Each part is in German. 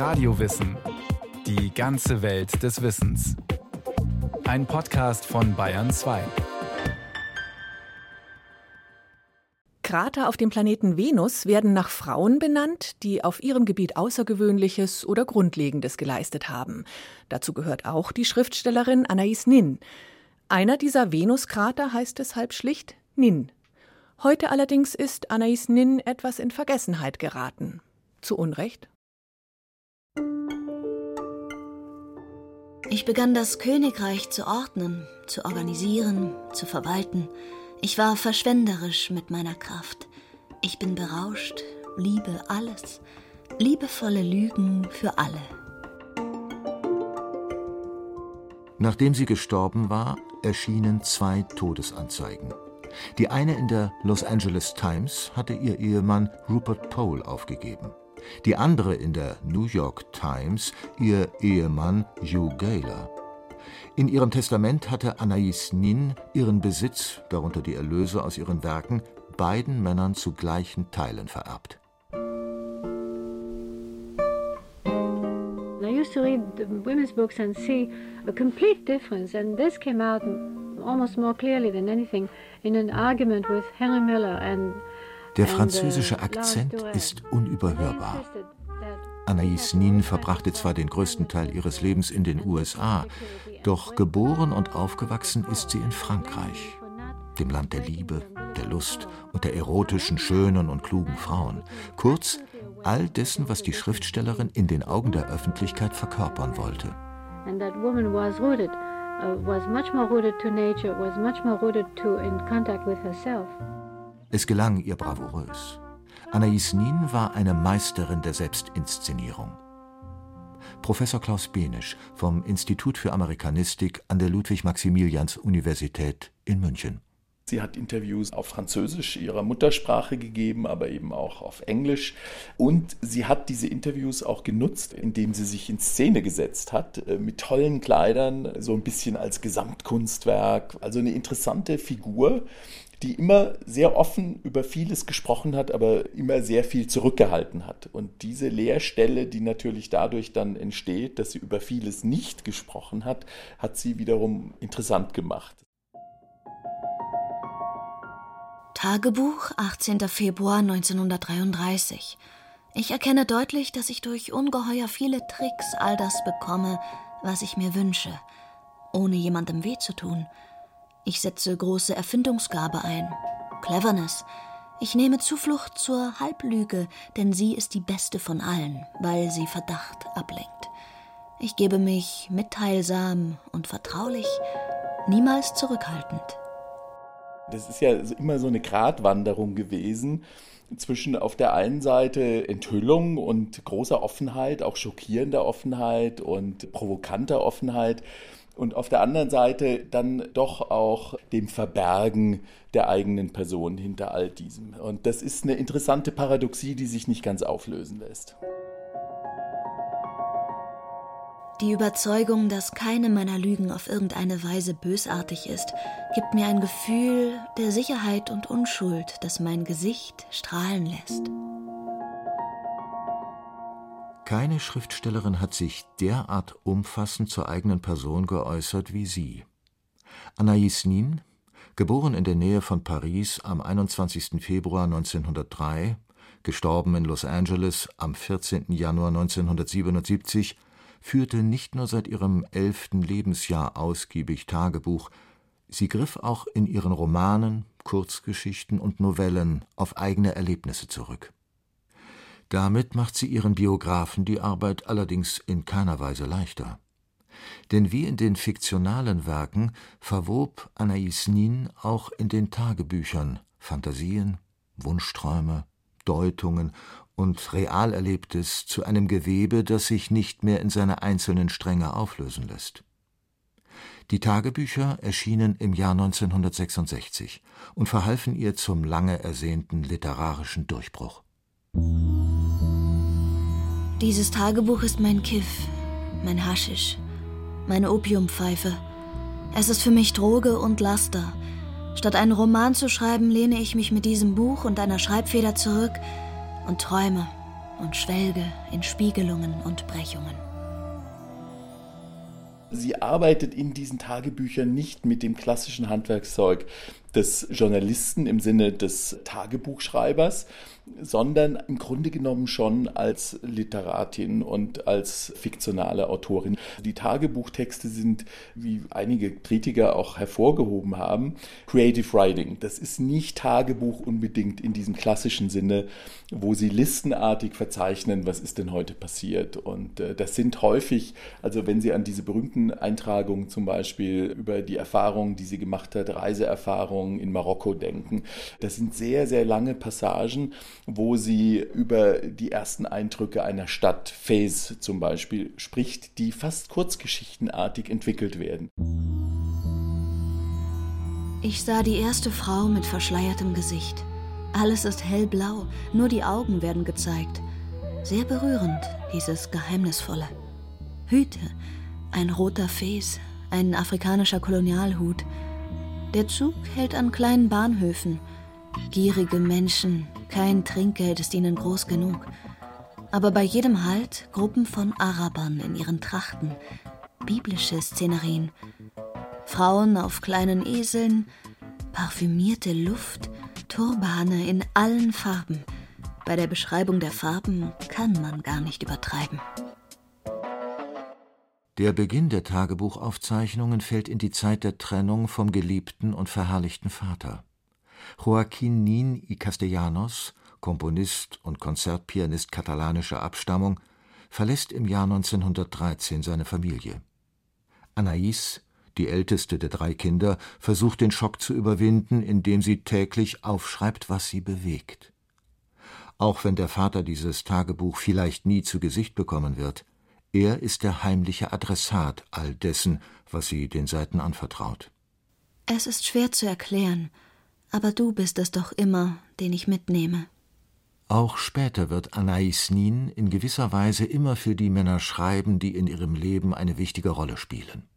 Radiowissen. Die ganze Welt des Wissens. Ein Podcast von Bayern 2. Krater auf dem Planeten Venus werden nach Frauen benannt, die auf ihrem Gebiet Außergewöhnliches oder Grundlegendes geleistet haben. Dazu gehört auch die Schriftstellerin Anais Nin. Einer dieser Venuskrater heißt deshalb schlicht Nin. Heute allerdings ist Anais Nin etwas in Vergessenheit geraten. Zu Unrecht? Ich begann das Königreich zu ordnen, zu organisieren, zu verwalten. Ich war verschwenderisch mit meiner Kraft. Ich bin berauscht, liebe alles, liebevolle Lügen für alle. Nachdem sie gestorben war, erschienen zwei Todesanzeigen. Die eine in der Los Angeles Times hatte ihr Ehemann Rupert Pole aufgegeben. Die andere in der New York Times ihr Ehemann Hugh Gaylor. In ihrem Testament hatte Anais Nin ihren Besitz, darunter die Erlöse aus ihren Werken, beiden Männern zu gleichen Teilen vererbt. I used women's books and see a complete difference, and this came out almost more clearly than anything in an argument with Henry Miller and der französische Akzent ist unüberhörbar. Anaïs Nin verbrachte zwar den größten Teil ihres Lebens in den USA, doch geboren und aufgewachsen ist sie in Frankreich, dem Land der Liebe, der Lust und der erotischen, schönen und klugen Frauen. Kurz, all dessen, was die Schriftstellerin in den Augen der Öffentlichkeit verkörpern wollte. And that woman was rooted, uh, was much more rooted to nature, was much more rooted to in contact with herself. Es gelang ihr bravourös. Anais Nin war eine Meisterin der Selbstinszenierung. Professor Klaus Benisch vom Institut für Amerikanistik an der Ludwig-Maximilians-Universität in München. Sie hat Interviews auf Französisch ihrer Muttersprache gegeben, aber eben auch auf Englisch. Und sie hat diese Interviews auch genutzt, indem sie sich in Szene gesetzt hat, äh, mit tollen Kleidern, so ein bisschen als Gesamtkunstwerk. Also eine interessante Figur, die immer sehr offen über vieles gesprochen hat, aber immer sehr viel zurückgehalten hat. Und diese Leerstelle, die natürlich dadurch dann entsteht, dass sie über vieles nicht gesprochen hat, hat sie wiederum interessant gemacht. Tagebuch, 18. Februar 1933. Ich erkenne deutlich, dass ich durch ungeheuer viele Tricks all das bekomme, was ich mir wünsche, ohne jemandem weh zu tun. Ich setze große Erfindungsgabe ein, Cleverness. Ich nehme Zuflucht zur Halblüge, denn sie ist die beste von allen, weil sie Verdacht ablenkt. Ich gebe mich mitteilsam und vertraulich, niemals zurückhaltend. Das ist ja immer so eine Gratwanderung gewesen zwischen auf der einen Seite Enthüllung und großer Offenheit, auch schockierender Offenheit und provokanter Offenheit und auf der anderen Seite dann doch auch dem Verbergen der eigenen Person hinter all diesem. Und das ist eine interessante Paradoxie, die sich nicht ganz auflösen lässt. Die Überzeugung, dass keine meiner Lügen auf irgendeine Weise bösartig ist, gibt mir ein Gefühl der Sicherheit und Unschuld, das mein Gesicht strahlen lässt. Keine Schriftstellerin hat sich derart umfassend zur eigenen Person geäußert wie sie. Anaïs Nin, geboren in der Nähe von Paris am 21. Februar 1903, gestorben in Los Angeles am 14. Januar 1977, führte nicht nur seit ihrem elften Lebensjahr ausgiebig Tagebuch, sie griff auch in ihren Romanen, Kurzgeschichten und Novellen auf eigene Erlebnisse zurück. Damit macht sie ihren Biografen die Arbeit allerdings in keiner Weise leichter. Denn wie in den fiktionalen Werken verwob Anais Nin auch in den Tagebüchern Fantasien, Wunschträume, Deutungen und Realerlebtes zu einem Gewebe, das sich nicht mehr in seine einzelnen Stränge auflösen lässt. Die Tagebücher erschienen im Jahr 1966 und verhalfen ihr zum lange ersehnten literarischen Durchbruch. Dieses Tagebuch ist mein Kiff, mein Haschisch, meine Opiumpfeife. Es ist für mich Droge und Laster. Statt einen Roman zu schreiben, lehne ich mich mit diesem Buch und einer Schreibfeder zurück und träume und schwelge in Spiegelungen und Brechungen. Sie arbeitet in diesen Tagebüchern nicht mit dem klassischen Handwerkszeug des Journalisten im Sinne des Tagebuchschreibers, sondern im Grunde genommen schon als Literatin und als fiktionale Autorin. Die Tagebuchtexte sind, wie einige Kritiker auch hervorgehoben haben, Creative Writing. Das ist nicht Tagebuch unbedingt in diesem klassischen Sinne, wo sie listenartig verzeichnen, was ist denn heute passiert. Und äh, das sind häufig, also wenn Sie an diese berühmten Eintragungen zum Beispiel über die Erfahrungen, die sie gemacht hat, Reiseerfahrungen in Marokko denken, das sind sehr, sehr lange Passagen, wo sie über die ersten Eindrücke einer Stadt, Fez zum Beispiel, spricht, die fast kurzgeschichtenartig entwickelt werden. Ich sah die erste Frau mit verschleiertem Gesicht. Alles ist hellblau, nur die Augen werden gezeigt. Sehr berührend, dieses Geheimnisvolle. Hüte, ein roter Fes, ein afrikanischer Kolonialhut. Der Zug hält an kleinen Bahnhöfen. Gierige Menschen, kein Trinkgeld ist ihnen groß genug. Aber bei jedem Halt Gruppen von Arabern in ihren Trachten, biblische Szenerien, Frauen auf kleinen Eseln, parfümierte Luft, Turbane in allen Farben. Bei der Beschreibung der Farben kann man gar nicht übertreiben. Der Beginn der Tagebuchaufzeichnungen fällt in die Zeit der Trennung vom geliebten und verherrlichten Vater. Joaquin Nin y Castellanos, Komponist und Konzertpianist katalanischer Abstammung, verlässt im Jahr 1913 seine Familie. Anais, die älteste der drei Kinder, versucht den Schock zu überwinden, indem sie täglich aufschreibt, was sie bewegt. Auch wenn der Vater dieses Tagebuch vielleicht nie zu Gesicht bekommen wird, er ist der heimliche Adressat all dessen, was sie den Seiten anvertraut. Es ist schwer zu erklären, aber du bist es doch immer, den ich mitnehme. Auch später wird Anais Nin in gewisser Weise immer für die Männer schreiben, die in ihrem Leben eine wichtige Rolle spielen.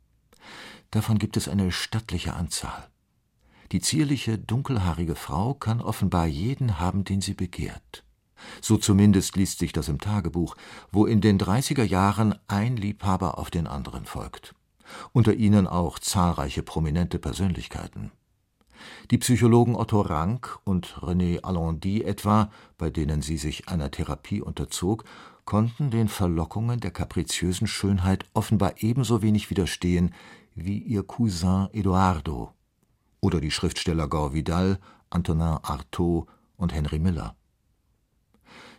Davon gibt es eine stattliche Anzahl. Die zierliche, dunkelhaarige Frau kann offenbar jeden haben, den sie begehrt. So zumindest liest sich das im Tagebuch, wo in den 30er Jahren ein Liebhaber auf den anderen folgt. Unter ihnen auch zahlreiche prominente Persönlichkeiten. Die Psychologen Otto Rank und René Allendy etwa, bei denen sie sich einer Therapie unterzog, konnten den Verlockungen der kapriziösen Schönheit offenbar ebenso wenig widerstehen wie ihr Cousin Eduardo oder die Schriftsteller Gore Vidal, Antonin Artaud und Henry Miller.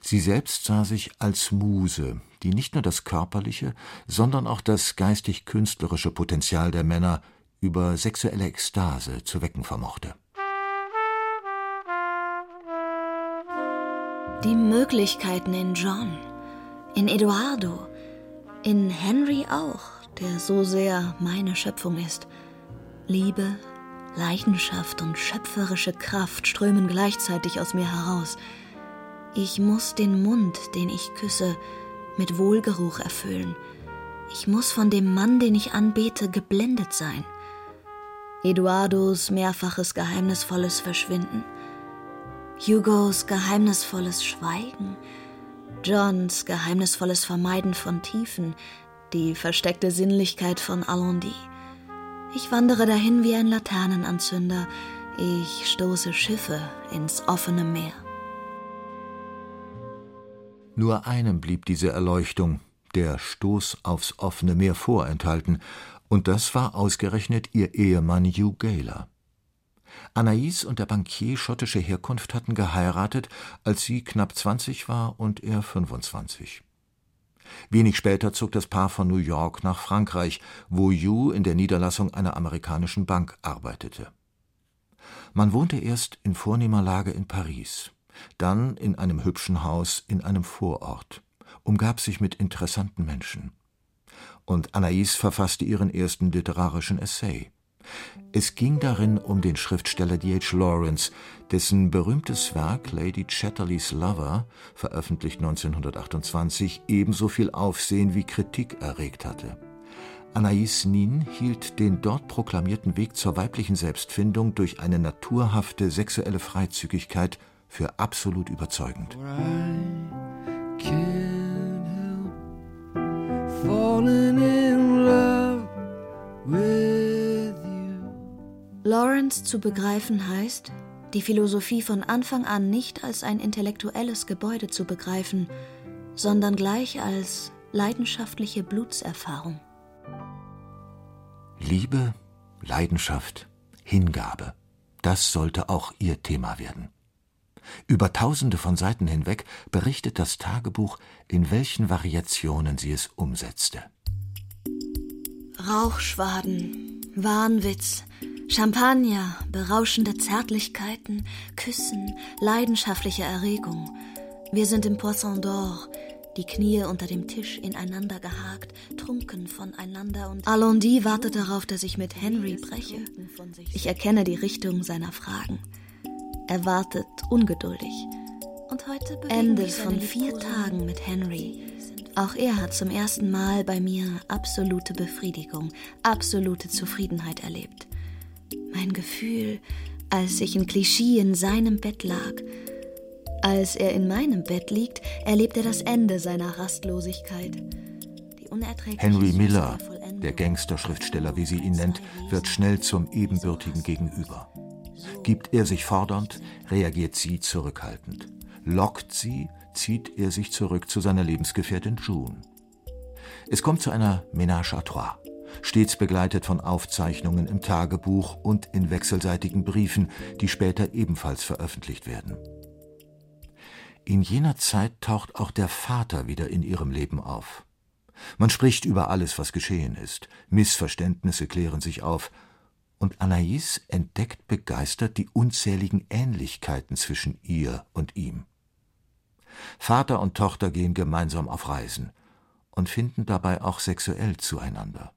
Sie selbst sah sich als Muse, die nicht nur das körperliche, sondern auch das geistig-künstlerische Potenzial der Männer über sexuelle Ekstase zu wecken vermochte. Die Möglichkeiten in John, in Eduardo, in Henry auch, der so sehr meine Schöpfung ist. Liebe, Leidenschaft und schöpferische Kraft strömen gleichzeitig aus mir heraus – ich muss den Mund, den ich küsse, mit Wohlgeruch erfüllen. Ich muss von dem Mann, den ich anbete, geblendet sein. Eduardos mehrfaches geheimnisvolles Verschwinden, Hugos geheimnisvolles Schweigen, Johns geheimnisvolles Vermeiden von Tiefen, die versteckte Sinnlichkeit von Allendy. Ich wandere dahin wie ein Laternenanzünder, ich stoße Schiffe ins offene Meer. Nur einem blieb diese Erleuchtung, der Stoß aufs offene Meer vorenthalten, und das war ausgerechnet ihr Ehemann Hugh Gaylor. Anais und der Bankier schottischer Herkunft hatten geheiratet, als sie knapp zwanzig war und er fünfundzwanzig. Wenig später zog das Paar von New York nach Frankreich, wo Hugh in der Niederlassung einer amerikanischen Bank arbeitete. Man wohnte erst in vornehmer Lage in Paris dann in einem hübschen Haus in einem Vorort, umgab sich mit interessanten Menschen. Und Anais verfasste ihren ersten literarischen Essay. Es ging darin um den Schriftsteller D.H. Lawrence, dessen berühmtes Werk Lady Chatterleys Lover, veröffentlicht 1928, ebenso viel Aufsehen wie Kritik erregt hatte. Anais Nin hielt den dort proklamierten Weg zur weiblichen Selbstfindung durch eine naturhafte sexuelle Freizügigkeit für absolut überzeugend. Lawrence zu begreifen heißt, die Philosophie von Anfang an nicht als ein intellektuelles Gebäude zu begreifen, sondern gleich als leidenschaftliche Blutserfahrung. Liebe, Leidenschaft, Hingabe, das sollte auch ihr Thema werden. Über tausende von Seiten hinweg berichtet das Tagebuch, in welchen Variationen sie es umsetzte. Rauchschwaden, Wahnwitz, Champagner, berauschende Zärtlichkeiten, Küssen, leidenschaftliche Erregung. Wir sind im Poisson d'Or, die Knie unter dem Tisch ineinander gehakt, trunken voneinander und Alondi wartet darauf, dass ich mit Henry breche. Ich erkenne die Richtung seiner Fragen. Er wartet ungeduldig. Und heute Ende von vier Tagen mit Henry. Auch er hat zum ersten Mal bei mir absolute Befriedigung, absolute Zufriedenheit erlebt. Mein Gefühl, als ich in Klischee in seinem Bett lag, als er in meinem Bett liegt, erlebt er das Ende seiner Rastlosigkeit. Henry Miller, der Gangsterschriftsteller, wie sie ihn nennt, wird schnell zum Ebenbürtigen gegenüber. Gibt er sich fordernd, reagiert sie zurückhaltend. Lockt sie, zieht er sich zurück zu seiner Lebensgefährtin June. Es kommt zu einer Ménage à trois, stets begleitet von Aufzeichnungen im Tagebuch und in wechselseitigen Briefen, die später ebenfalls veröffentlicht werden. In jener Zeit taucht auch der Vater wieder in ihrem Leben auf. Man spricht über alles, was geschehen ist, Missverständnisse klären sich auf, und Anais entdeckt begeistert die unzähligen Ähnlichkeiten zwischen ihr und ihm. Vater und Tochter gehen gemeinsam auf Reisen und finden dabei auch sexuell zueinander.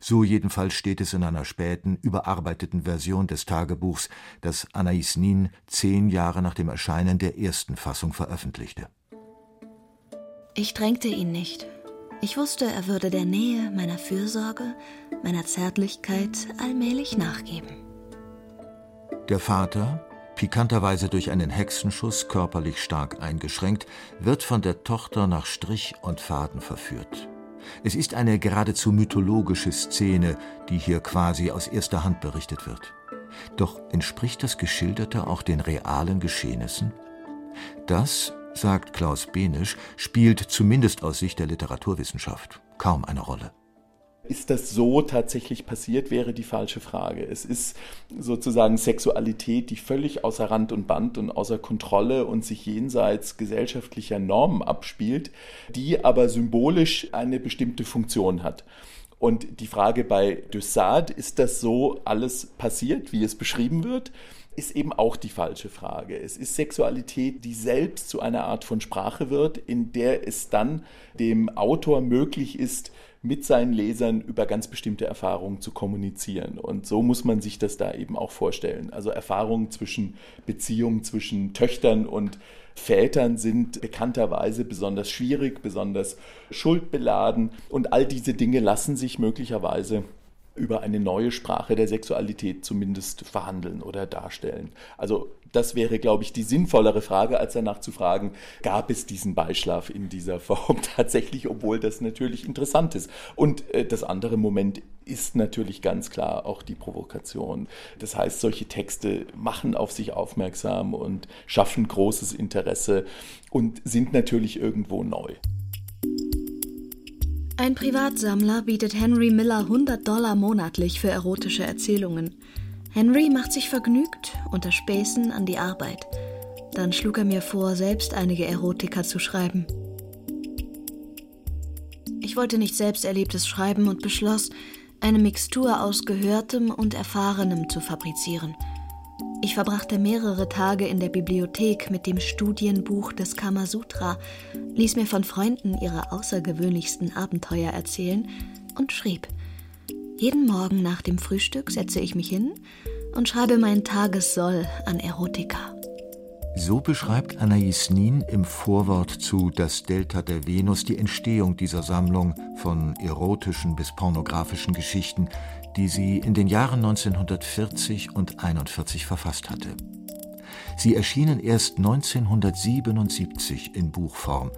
So jedenfalls steht es in einer späten, überarbeiteten Version des Tagebuchs, das Anais Nin zehn Jahre nach dem Erscheinen der ersten Fassung veröffentlichte. Ich drängte ihn nicht. Ich wusste, er würde der Nähe, meiner Fürsorge, meiner Zärtlichkeit allmählich nachgeben. Der Vater, pikanterweise durch einen Hexenschuss körperlich stark eingeschränkt, wird von der Tochter nach Strich und Faden verführt. Es ist eine geradezu mythologische Szene, die hier quasi aus erster Hand berichtet wird. Doch entspricht das Geschilderte auch den realen Geschehnissen? Das, sagt Klaus Benisch, spielt zumindest aus Sicht der Literaturwissenschaft kaum eine Rolle. Ist das so tatsächlich passiert, wäre die falsche Frage. Es ist sozusagen Sexualität, die völlig außer Rand und Band und außer Kontrolle und sich jenseits gesellschaftlicher Normen abspielt, die aber symbolisch eine bestimmte Funktion hat. Und die Frage bei Dessart, ist das so alles passiert, wie es beschrieben wird? ist eben auch die falsche Frage. Es ist Sexualität, die selbst zu einer Art von Sprache wird, in der es dann dem Autor möglich ist, mit seinen Lesern über ganz bestimmte Erfahrungen zu kommunizieren. Und so muss man sich das da eben auch vorstellen. Also Erfahrungen zwischen Beziehungen zwischen Töchtern und Vätern sind bekannterweise besonders schwierig, besonders schuldbeladen. Und all diese Dinge lassen sich möglicherweise über eine neue Sprache der Sexualität zumindest verhandeln oder darstellen. Also das wäre, glaube ich, die sinnvollere Frage, als danach zu fragen, gab es diesen Beischlaf in dieser Form tatsächlich, obwohl das natürlich interessant ist. Und äh, das andere Moment ist natürlich ganz klar auch die Provokation. Das heißt, solche Texte machen auf sich aufmerksam und schaffen großes Interesse und sind natürlich irgendwo neu. Ein Privatsammler bietet Henry Miller 100 Dollar monatlich für erotische Erzählungen. Henry macht sich vergnügt unter Späßen an die Arbeit. Dann schlug er mir vor, selbst einige Erotika zu schreiben. Ich wollte nicht selbst Erlebtes schreiben und beschloss, eine Mixtur aus Gehörtem und Erfahrenem zu fabrizieren – ich verbrachte mehrere Tage in der Bibliothek mit dem Studienbuch des Kamasutra, ließ mir von Freunden ihre außergewöhnlichsten Abenteuer erzählen und schrieb. Jeden Morgen nach dem Frühstück setze ich mich hin und schreibe mein Tagessoll an Erotika. So beschreibt Anais Nin im Vorwort zu Das Delta der Venus die Entstehung dieser Sammlung von erotischen bis pornografischen Geschichten, die sie in den Jahren 1940 und 1941 verfasst hatte. Sie erschienen erst 1977 in Buchform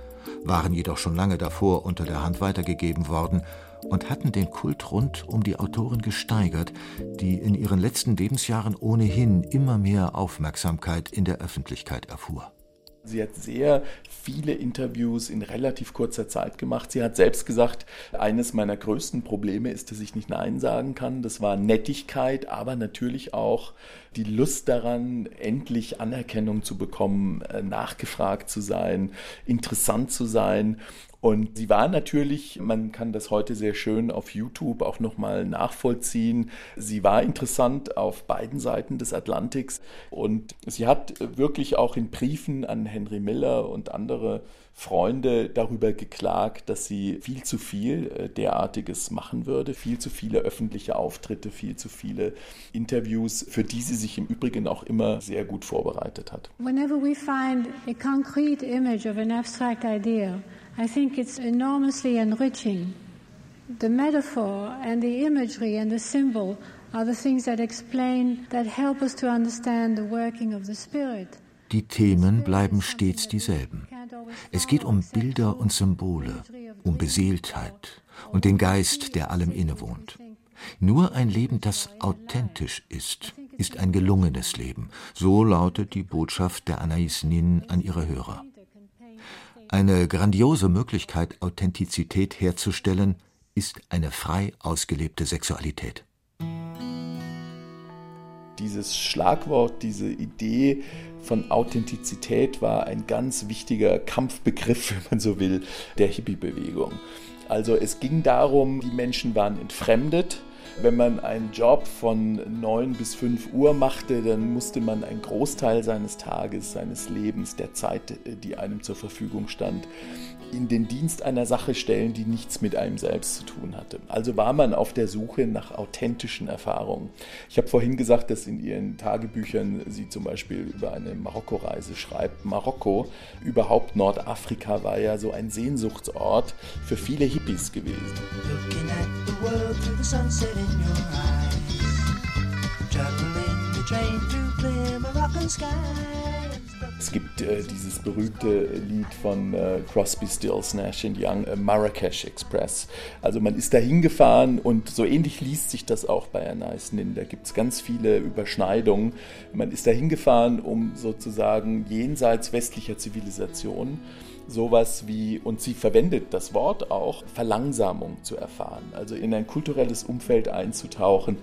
waren jedoch schon lange davor unter der Hand weitergegeben worden und hatten den Kult rund um die Autorin gesteigert, die in ihren letzten Lebensjahren ohnehin immer mehr Aufmerksamkeit in der Öffentlichkeit erfuhr. Sie hat sehr viele Interviews in relativ kurzer Zeit gemacht. Sie hat selbst gesagt, eines meiner größten Probleme ist, dass ich nicht Nein sagen kann. Das war Nettigkeit, aber natürlich auch die Lust daran, endlich Anerkennung zu bekommen, äh, nachgefragt zu sein, interessant zu sein. Und sie war natürlich, man kann das heute sehr schön auf YouTube auch nochmal nachvollziehen, sie war interessant auf beiden Seiten des Atlantiks und sie hat wirklich auch in Briefen an Henry Miller und andere Freunde darüber geklagt, dass sie viel zu viel äh, derartiges machen würde, viel zu viele öffentliche Auftritte, viel zu viele Interviews, für die sie sich im Übrigen auch immer sehr gut vorbereitet hat. Whenever we find a concrete image of an abstract idea, I think it's enormously enriching. The metaphor and the imagery and the symbol are the things that explain, that help us to understand the working of the spirit. Die Themen bleiben stets dieselben. Es geht um Bilder und Symbole, um Beseeltheit und den Geist, der allem innewohnt. Nur ein Leben, das authentisch ist, ist ein gelungenes Leben. So lautet die Botschaft der Anais Nin an ihre Hörer. Eine grandiose Möglichkeit, Authentizität herzustellen, ist eine frei ausgelebte Sexualität. Dieses Schlagwort, diese Idee von Authentizität war ein ganz wichtiger Kampfbegriff, wenn man so will, der Hippie-Bewegung. Also es ging darum, die Menschen waren entfremdet, wenn man einen Job von 9 bis 5 Uhr machte, dann musste man einen Großteil seines Tages, seines Lebens, der Zeit, die einem zur Verfügung stand, in den Dienst einer Sache stellen, die nichts mit einem selbst zu tun hatte. Also war man auf der Suche nach authentischen Erfahrungen. Ich habe vorhin gesagt, dass in ihren Tagebüchern sie zum Beispiel über eine Marokko-Reise schreibt. Marokko, überhaupt Nordafrika, war ja so ein Sehnsuchtsort für viele Hippies gewesen. Looking at the world through the sunset in your eyes. Traveling the train through clear Moroccan skies. Es gibt äh, dieses berühmte Lied von äh, Crosby, Stills, Nash Young, äh, Marrakesh Express. Also man ist da hingefahren und so ähnlich liest sich das auch bei Anais Nin. Da gibt es ganz viele Überschneidungen. Man ist da hingefahren, um sozusagen jenseits westlicher Zivilisation sowas wie, und sie verwendet das Wort auch, Verlangsamung zu erfahren. Also in ein kulturelles Umfeld einzutauchen,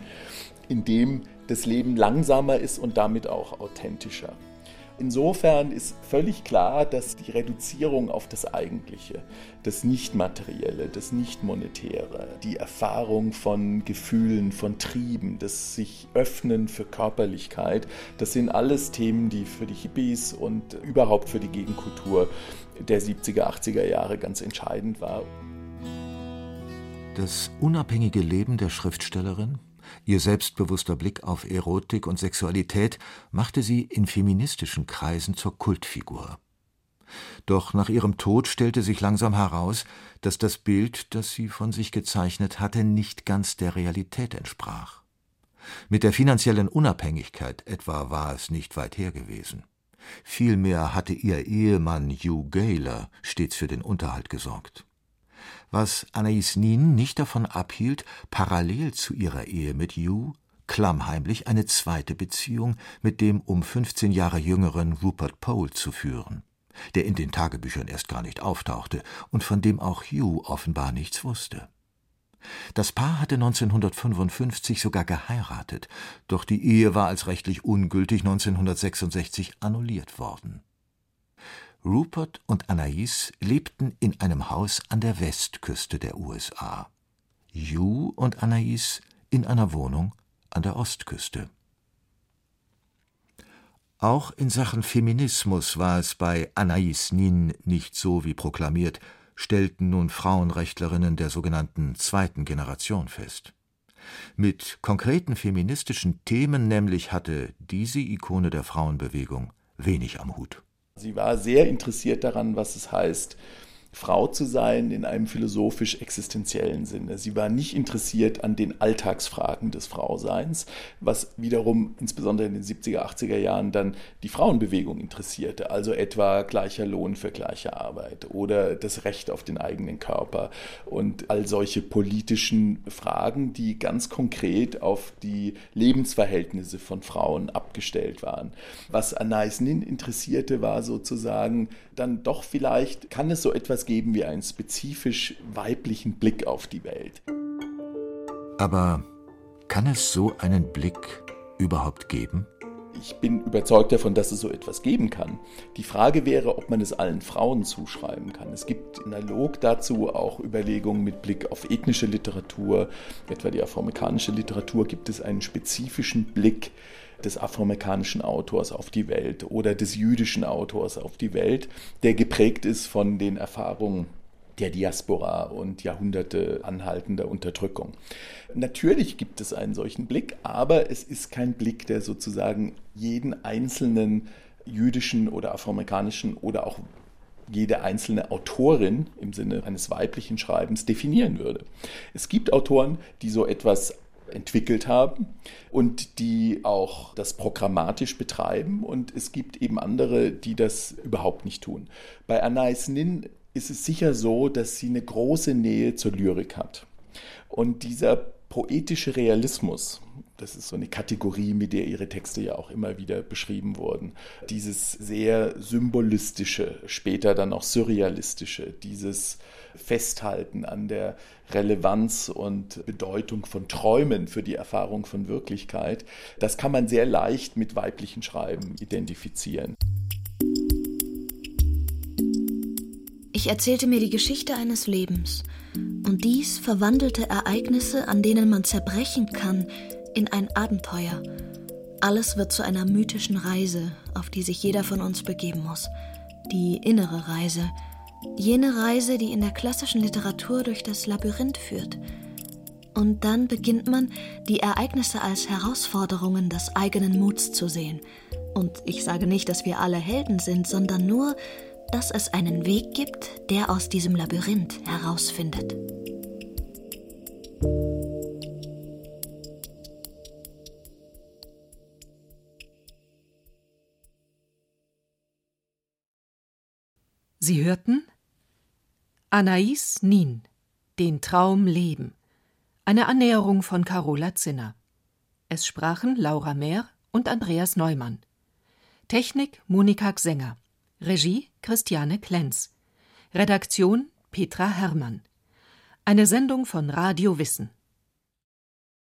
in dem das Leben langsamer ist und damit auch authentischer. Insofern ist völlig klar, dass die Reduzierung auf das Eigentliche, das Nichtmaterielle, das Nichtmonetäre, die Erfahrung von Gefühlen, von Trieben, das sich öffnen für Körperlichkeit, das sind alles Themen, die für die Hippies und überhaupt für die Gegenkultur der 70er, 80er Jahre ganz entscheidend war. Das unabhängige Leben der Schriftstellerin Ihr selbstbewusster Blick auf Erotik und Sexualität machte sie in feministischen Kreisen zur Kultfigur. Doch nach ihrem Tod stellte sich langsam heraus, dass das Bild, das sie von sich gezeichnet hatte, nicht ganz der Realität entsprach. Mit der finanziellen Unabhängigkeit etwa war es nicht weit her gewesen. Vielmehr hatte ihr Ehemann Hugh Gaylor stets für den Unterhalt gesorgt was Anais Nin nicht davon abhielt, parallel zu ihrer Ehe mit Hugh klammheimlich eine zweite Beziehung mit dem um 15 Jahre jüngeren Rupert Pole zu führen, der in den Tagebüchern erst gar nicht auftauchte und von dem auch Hugh offenbar nichts wusste. Das Paar hatte 1955 sogar geheiratet, doch die Ehe war als rechtlich ungültig 1966 annulliert worden. Rupert und Anais lebten in einem Haus an der Westküste der USA. Hugh und Anais in einer Wohnung an der Ostküste. Auch in Sachen Feminismus war es bei Anais Nin nicht so wie proklamiert, stellten nun Frauenrechtlerinnen der sogenannten zweiten Generation fest. Mit konkreten feministischen Themen nämlich hatte diese Ikone der Frauenbewegung wenig am Hut. Sie war sehr interessiert daran, was es heißt, Frau zu sein in einem philosophisch-existenziellen Sinne. Sie war nicht interessiert an den Alltagsfragen des Frauseins, was wiederum insbesondere in den 70er, 80er Jahren dann die Frauenbewegung interessierte. Also etwa gleicher Lohn für gleiche Arbeit oder das Recht auf den eigenen Körper und all solche politischen Fragen, die ganz konkret auf die Lebensverhältnisse von Frauen abgestellt waren. Was Anais Nin interessierte, war sozusagen dann doch vielleicht, kann es so etwas geben wie einen spezifisch weiblichen Blick auf die Welt. Aber kann es so einen Blick überhaupt geben? Ich bin überzeugt davon, dass es so etwas geben kann. Die Frage wäre, ob man es allen Frauen zuschreiben kann. Es gibt analog dazu auch Überlegungen mit Blick auf ethnische Literatur, etwa die afroamerikanische Literatur, gibt es einen spezifischen Blick des afroamerikanischen Autors auf die Welt oder des jüdischen Autors auf die Welt, der geprägt ist von den Erfahrungen der Diaspora und Jahrhunderte anhaltender Unterdrückung. Natürlich gibt es einen solchen Blick, aber es ist kein Blick, der sozusagen jeden einzelnen jüdischen oder afroamerikanischen oder auch jede einzelne Autorin im Sinne eines weiblichen Schreibens definieren würde. Es gibt Autoren, die so etwas entwickelt haben und die auch das programmatisch betreiben und es gibt eben andere, die das überhaupt nicht tun. Bei Anais Nin ist es sicher so, dass sie eine große Nähe zur Lyrik hat. Und dieser poetische Realismus, das ist so eine Kategorie, mit der ihre Texte ja auch immer wieder beschrieben wurden. Dieses sehr symbolistische, später dann auch surrealistische, dieses Festhalten an der Relevanz und Bedeutung von Träumen für die Erfahrung von Wirklichkeit, das kann man sehr leicht mit weiblichen Schreiben identifizieren. Ich erzählte mir die Geschichte eines Lebens. Und dies verwandelte Ereignisse, an denen man zerbrechen kann, in ein Abenteuer. Alles wird zu einer mythischen Reise, auf die sich jeder von uns begeben muss. Die innere Reise. Jene Reise, die in der klassischen Literatur durch das Labyrinth führt. Und dann beginnt man, die Ereignisse als Herausforderungen des eigenen Muts zu sehen. Und ich sage nicht, dass wir alle Helden sind, sondern nur, dass es einen Weg gibt, der aus diesem Labyrinth herausfindet. Sie hörten Anais Nin, Den Traum leben. Eine Annäherung von Carola Zinner. Es sprachen Laura Mehr und Andreas Neumann. Technik Monika Gsänger. Regie Christiane Klenz. Redaktion Petra Herrmann. Eine Sendung von Radio Wissen.